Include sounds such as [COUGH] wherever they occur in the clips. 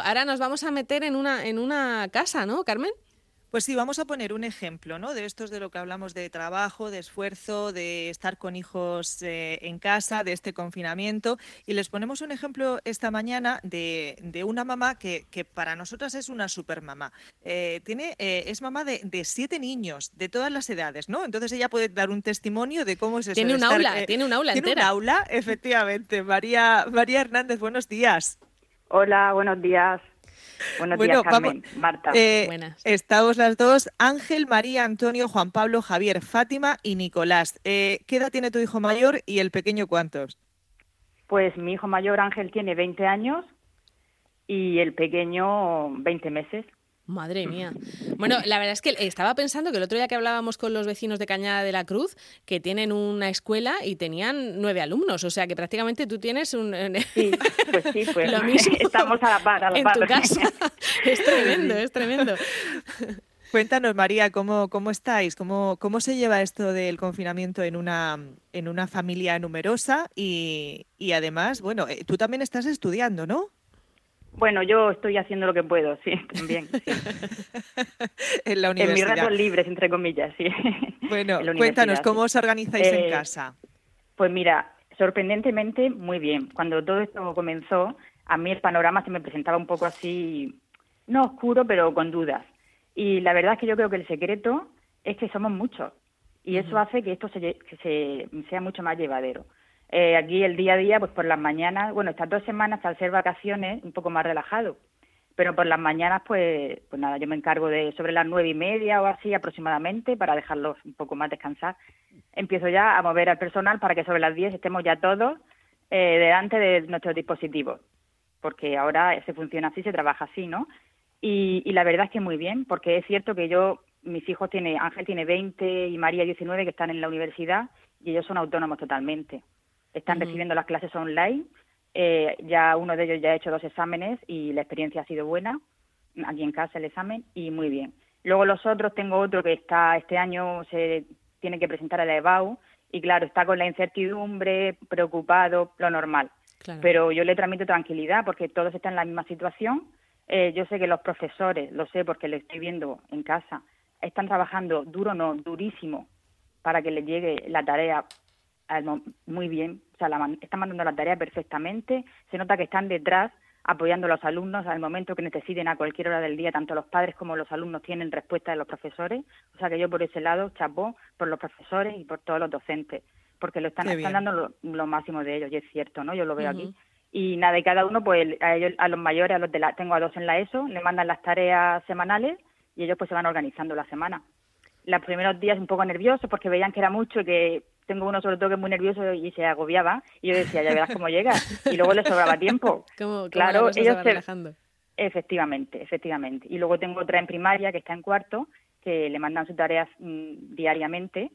Ahora nos vamos a meter en una, en una casa, ¿no, Carmen? Pues sí, vamos a poner un ejemplo, ¿no? De estos de lo que hablamos de trabajo, de esfuerzo, de estar con hijos eh, en casa, de este confinamiento. Y les ponemos un ejemplo esta mañana de, una mamá que, para nosotras es una supermamá. Eh, tiene, eh, es mamá de, siete niños, de todas las edades, ¿no? Entonces ella puede dar un testimonio de cómo es eso. Tiene un aula, tiene un aula tiene un aula, efectivamente. María, María Hernández, buenos días. Hola, buenos días. Buenos días, Carmen, Marta. Eh, estamos las dos, Ángel, María, Antonio, Juan Pablo, Javier, Fátima y Nicolás. Eh, ¿Qué edad tiene tu hijo mayor y el pequeño cuántos? Pues mi hijo mayor, Ángel, tiene 20 años y el pequeño 20 meses. Madre mía. Bueno, la verdad es que estaba pensando que el otro día que hablábamos con los vecinos de Cañada de la Cruz, que tienen una escuela y tenían nueve alumnos, o sea que prácticamente tú tienes un... Sí, pues [LAUGHS] sí, pues Lo [LAUGHS] mismo estamos a la par, a la en tu casa. [LAUGHS] Es tremendo, es tremendo. Cuéntanos, María, ¿cómo, cómo estáis? ¿Cómo, ¿Cómo se lleva esto del confinamiento en una, en una familia numerosa? Y, y además, bueno, eh, tú también estás estudiando, ¿no? Bueno, yo estoy haciendo lo que puedo, sí, [LAUGHS] también. [LAUGHS] en la universidad. En mis ratos libres, entre comillas, sí. [LAUGHS] Bueno, cuéntanos, ¿cómo os organizáis en eh, casa? Pues mira, sorprendentemente muy bien. Cuando todo esto comenzó, a mí el panorama se me presentaba un poco así, no oscuro, pero con dudas. Y la verdad es que yo creo que el secreto es que somos muchos. Y eso hace que esto se, se, sea mucho más llevadero. Eh, aquí el día a día, pues por las mañanas, bueno, estas dos semanas al ser vacaciones, un poco más relajado. Pero por las mañanas, pues, pues nada, yo me encargo de sobre las nueve y media o así aproximadamente para dejarlos un poco más descansar. Empiezo ya a mover al personal para que sobre las diez estemos ya todos eh, delante de nuestros dispositivos. Porque ahora se funciona así, se trabaja así, ¿no? Y, y la verdad es que muy bien, porque es cierto que yo, mis hijos tiene, Ángel tiene 20 y María 19 que están en la universidad y ellos son autónomos totalmente están recibiendo las clases online. Eh, ya uno de ellos ya ha hecho dos exámenes y la experiencia ha sido buena, aquí en casa el examen, y muy bien. Luego los otros, tengo otro que está este año, se tiene que presentar a la EBAU, y claro, está con la incertidumbre, preocupado, lo normal. Pero yo le transmito tranquilidad porque todos están en la misma situación. Eh, yo sé que los profesores, lo sé porque lo estoy viendo en casa, están trabajando duro, no, durísimo, para que les llegue la tarea muy bien, o sea, la, están mandando la tarea perfectamente, se nota que están detrás apoyando a los alumnos al momento que necesiten a cualquier hora del día, tanto los padres como los alumnos tienen respuesta de los profesores, o sea que yo por ese lado chapó por los profesores y por todos los docentes, porque lo están, están dando lo, máximo de ellos, y es cierto, ¿no? Yo lo veo aquí. Y nada, y cada uno, pues a, ellos, a los mayores, a los de la, tengo a dos en la ESO, le mandan las tareas semanales y ellos pues se van organizando la semana. Los primeros días un poco nerviosos porque veían que era mucho y que tengo uno sobre todo que es muy nervioso y se agobiaba y yo decía, ya verás cómo llega. Y luego le [LAUGHS] sobraba tiempo. claro, ellos se... relajando. Efectivamente, efectivamente. Y luego tengo otra en primaria que está en cuarto, que le mandan sus tareas mm, diariamente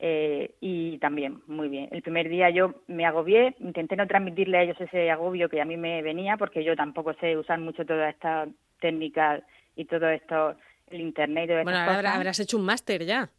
eh, y también muy bien. El primer día yo me agobié, intenté no transmitirle a ellos ese agobio que a mí me venía porque yo tampoco sé usar mucho toda esta técnica y todo esto, el internet y Bueno, habrás hecho un máster ya.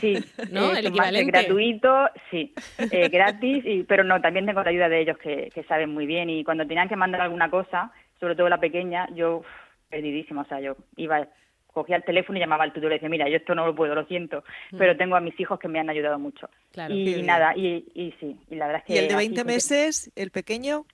Sí, [LAUGHS] ¿no? el equivalente. gratuito, sí, eh, gratis, y, pero no, también tengo la ayuda de ellos que, saben muy bien y cuando tenían que mandar alguna cosa, sobre todo la pequeña, yo perdidísima, o sea, yo iba cogía el teléfono y llamaba al tutor y decía, mira, yo esto no lo puedo, lo siento, mm. pero tengo a mis hijos que me han ayudado mucho. y nada, y, y, sí, y la verdad es que... ¿Y el de 20 meses, el pequeño?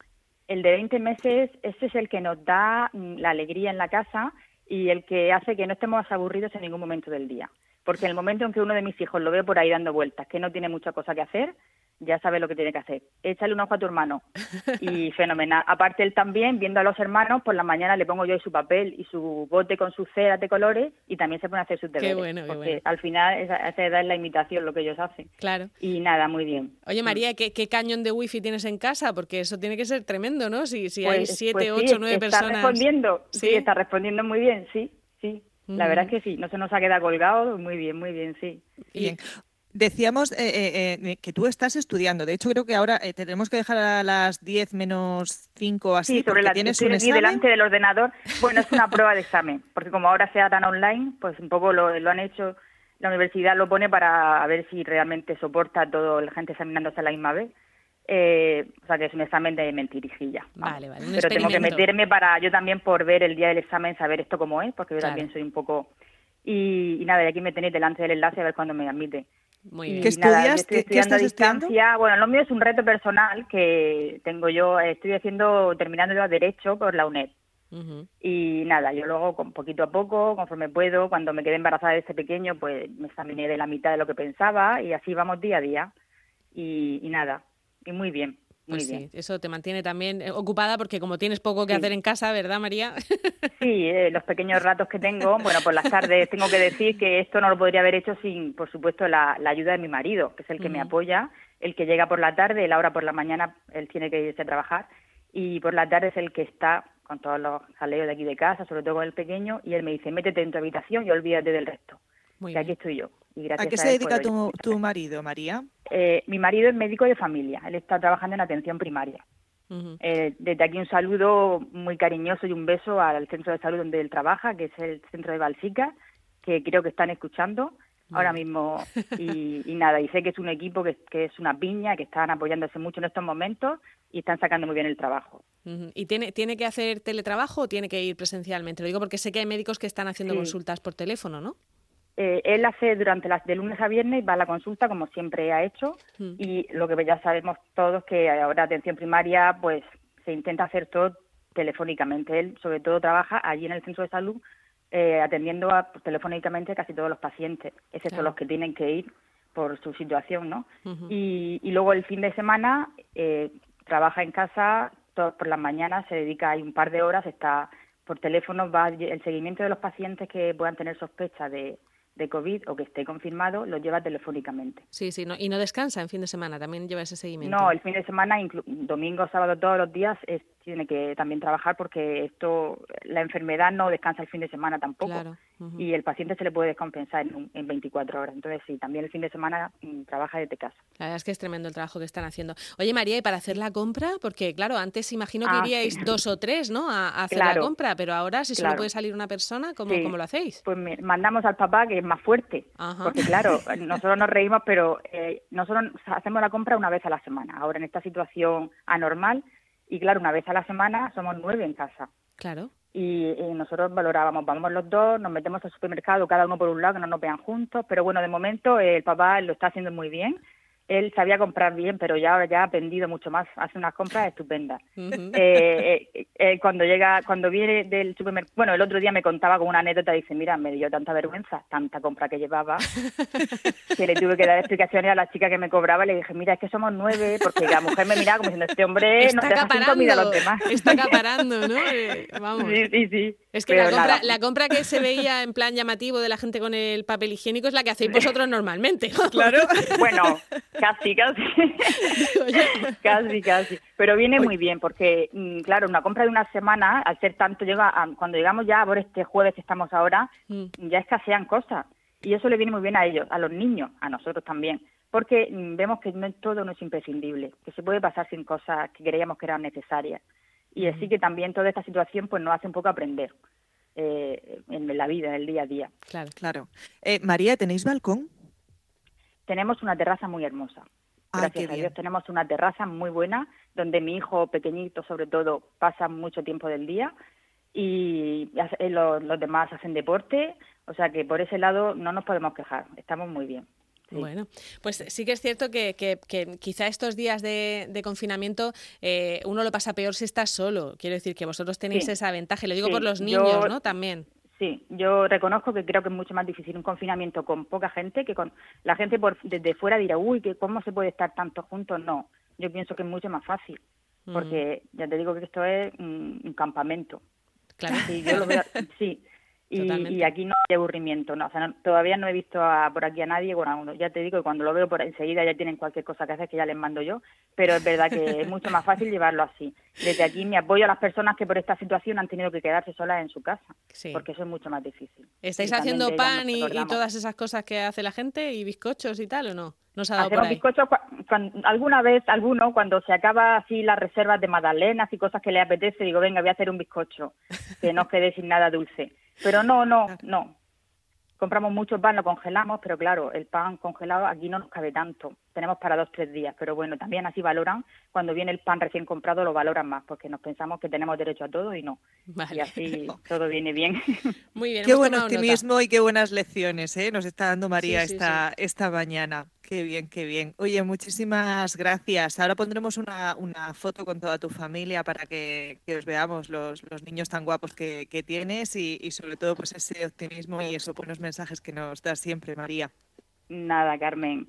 El de 20 meses, ese es el que nos da mm, la alegría en la casa y el que hace que no estemos aburridos en ningún momento del día porque en el momento en que uno de mis hijos lo ve por ahí dando vueltas, que no tiene mucha cosa que hacer, ya sabe lo que tiene que hacer. Échale un ojo a tu hermano. [LAUGHS] Y fenomenal. Aparte él también, viendo a los hermanos, por la mañana le pongo yo su papel y su bote con sus ceras de colores y también se pone a hacer sus deberes. Qué bueno, qué porque al final esa, esa edad es la imitación lo que ellos hacen. Claro. Y nada, muy bien. Oye María, ¿qué, qué cañón de wifi tienes en casa? Porque eso tiene que ser tremendo, ¿no? Si, si hay pues, siete, pues ocho, nueve personas. Está respondiendo, ¿Sí? está respondiendo muy bien, sí, sí. La verdad es que sí, no se nos ha quedado colgado, muy bien, muy bien, sí. Bien. Decíamos eh, eh, eh, que tú estás estudiando. De hecho, creo que ahora tenemos que dejar a las 10 menos 5 así. Sí, sobre la tienes un examen. delante del ordenador. Bueno, es una [LAUGHS] prueba de examen, porque como ahora sea tan online, pues un poco lo, lo han hecho, la universidad lo pone para ver si realmente soporta todo la gente examinándose a la misma vez. Eh, o sea, que es un examen de mentirijilla. Vale, vale. Pero tengo que meterme para yo también por ver el día del examen, saber esto cómo es, porque yo también soy un poco... Y, nada, de aquí me tenéis delante del enlace a ver cuándo me admite. Muy bien. ¿Qué estudias? ¿Qué, estás distancia. Bueno, lo mío es un reto personal que tengo yo. Estoy haciendo, terminando yo Derecho por la UNED. Y nada, yo luego, con poquito a poco, conforme puedo, cuando me quedé embarazada de ese pequeño, pues me examiné de la mitad de lo que pensaba y así vamos día a día. Y, nada, y muy bien. Muy pues bien. sí, eso te mantiene también eh, ocupada porque como tienes poco que hacer en casa, ¿verdad, María? [LAUGHS] Sí, eh, los pequeños ratos que tengo, bueno, por las tardes tengo que decir que esto no lo podría haber hecho sin, por supuesto, la, ayuda de mi marido, que es el que me apoya, el que llega por la tarde, él ahora por la mañana, él tiene que irse a trabajar y por la tarde es el que está con todos los jaleos de aquí de casa, sobre todo con el pequeño, y él me dice, métete en tu habitación y olvídate del resto. y aquí estoy yo. ¿A qué se dedica tu, tu, marido, María? Eh, mi marido es médico de familia, él está trabajando en atención primaria. Eh, desde aquí un saludo muy cariñoso y un beso al centro de salud donde él trabaja, que es el centro de Balsica, que creo que están escuchando ahora mismo. [LAUGHS] Y, nada, y sé que es un equipo que, que, es una piña, que están apoyándose mucho en estos momentos y están sacando muy bien el trabajo. ¿Y tiene, tiene que hacer teletrabajo o tiene que ir presencialmente? Lo digo porque sé que hay médicos que están haciendo consultas por teléfono, ¿no? Eh, él hace durante las de lunes a viernes, va a la consulta como siempre ha hecho y lo que ya sabemos todos que ahora atención primaria pues se intenta hacer todo telefónicamente. Él sobre todo trabaja allí en el centro de salud eh, atendiendo a, pues, telefónicamente casi todos los pacientes, excepto los que tienen que ir por su situación, ¿no? y, y, luego el fin de semana eh, trabaja en casa todos por las mañanas, se dedica ahí un par de horas, está por teléfono, va el seguimiento de los pacientes que puedan tener sospecha de, de COVID o que esté confirmado, lo lleva telefónicamente. Sí, sí, no, y no descansa en fin de semana, también lleva ese seguimiento. No, el fin de semana, domingo, sábado, todos los días, es, tiene que también trabajar porque esto, la enfermedad no descansa el fin de semana tampoco. Claro y el paciente se le puede descompensar en, en, 24 horas. Entonces, sí, también el fin de semana mm, trabaja desde casa. La verdad es que es tremendo el trabajo que están haciendo. Oye, María, ¿y para hacer la compra? Porque, claro, antes imagino que ah, iríais dos o tres, ¿no? A, hacer la compra, pero ahora, si solo puede salir una persona, ¿cómo, ¿cómo lo hacéis? Pues mandamos al papá, que es más fuerte. Porque, claro, nosotros nos reímos, pero eh, nosotros hacemos la compra una vez a la semana. Ahora, en esta situación anormal, y claro, una vez a la semana somos nueve en casa. Claro y, nosotros valorábamos, vamos los dos, nos metemos al supermercado cada uno por un lado, que no nos vean juntos, pero bueno, de momento el papá lo está haciendo muy bien él sabía comprar bien, pero ya ahora ya ha aprendido mucho más, hace unas compras estupendas. Eh, eh, eh, cuando llega, cuando viene del supermercado, bueno, el otro día me contaba con una anécdota, dice, mira, me dio tanta vergüenza, tanta compra que llevaba, [LAUGHS] que le tuve que dar explicaciones a la chica que me cobraba, y le dije, mira, es que somos nueve, porque la mujer me miraba como diciendo, este hombre está no te hace comida a los demás. Está acaparando, ¿no? [LAUGHS] vamos. Sí, sí, sí. Es que la compra, la compra, que se veía en plan llamativo de la gente con el papel higiénico es la que hacéis vosotros normalmente. [LAUGHS] Claro. bueno, casi, casi. casi, casi. Pero viene muy bien porque, mm, claro, una compra de una semana, al ser tanto, llega cuando llegamos ya por este jueves que estamos ahora, mm. ya escasean cosas. Y eso le viene muy bien a ellos, a los niños, a nosotros también. Porque mm, vemos que no, todo no es imprescindible, que se puede pasar sin cosas que creíamos que eran necesarias y así que también toda esta situación pues nos hace un poco aprender eh, en la vida, en el día a día. Claro, claro. Eh, María, ¿tenéis balcón? Tenemos una terraza muy hermosa. Ah, Gracias a Dios tenemos una terraza muy buena donde mi hijo pequeñito sobre todo pasa mucho tiempo del día y eh, los, los demás hacen deporte, o sea que por ese lado no nos podemos quejar, estamos muy bien. Bueno, pues sí que es cierto que, que, quizá estos días de, confinamiento eh, uno lo pasa peor si está solo. Quiero decir que vosotros tenéis esa ventaja. Lo digo por los niños, ¿no? También. Sí, yo reconozco que creo que es mucho más difícil un confinamiento con poca gente que con la gente por, desde fuera dirá, uy, que cómo se puede estar tanto juntos. No, yo pienso que es mucho más fácil, mm. porque ya te digo que esto es un, campamento. Claro. Sí, yo lo veo, sí, y, aquí no hay aburrimiento, no, o sea, todavía no he visto por aquí a nadie, bueno, ya te digo que cuando lo veo por enseguida ya tienen cualquier cosa que hacer que ya les mando yo, pero es verdad que es mucho más fácil llevarlo así. Desde aquí me apoyo a las personas que por esta situación han tenido que quedarse solas en su casa, porque eso es mucho más difícil. ¿Estáis haciendo pan y, todas esas cosas que hace la gente y bizcochos y tal o no? ¿No se ha dado por ahí? bizcochos alguna vez, alguno, cuando se acaba así las reservas de magdalenas y cosas que le apetece, digo, venga, voy a hacer un bizcocho, que no quede sin nada dulce pero no, no, no. compramos mucho pan, lo congelamos, pero claro, el pan congelado aquí no nos cabe tanto. Tenemos para dos, tres días, pero bueno, también así valoran, cuando viene el pan recién comprado lo valoran más, porque nos pensamos que tenemos derecho a todo y no. Y así [LAUGHS] todo viene bien. Muy bien. Qué buen optimismo y qué buenas lecciones ¿eh? nos está dando María esta, esta mañana. Qué bien, qué bien. Oye, muchísimas gracias. Ahora pondremos una, una foto con toda tu familia para que, que os veamos los, los, niños tan guapos que, que tienes y, y, sobre todo pues ese optimismo y esos buenos mensajes que nos das siempre, María. Nada, Carmen.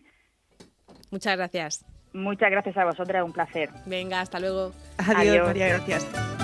Muchas gracias. Muchas gracias a vosotras, un placer. Venga, hasta luego. Adiós, Adiós. María, gracias.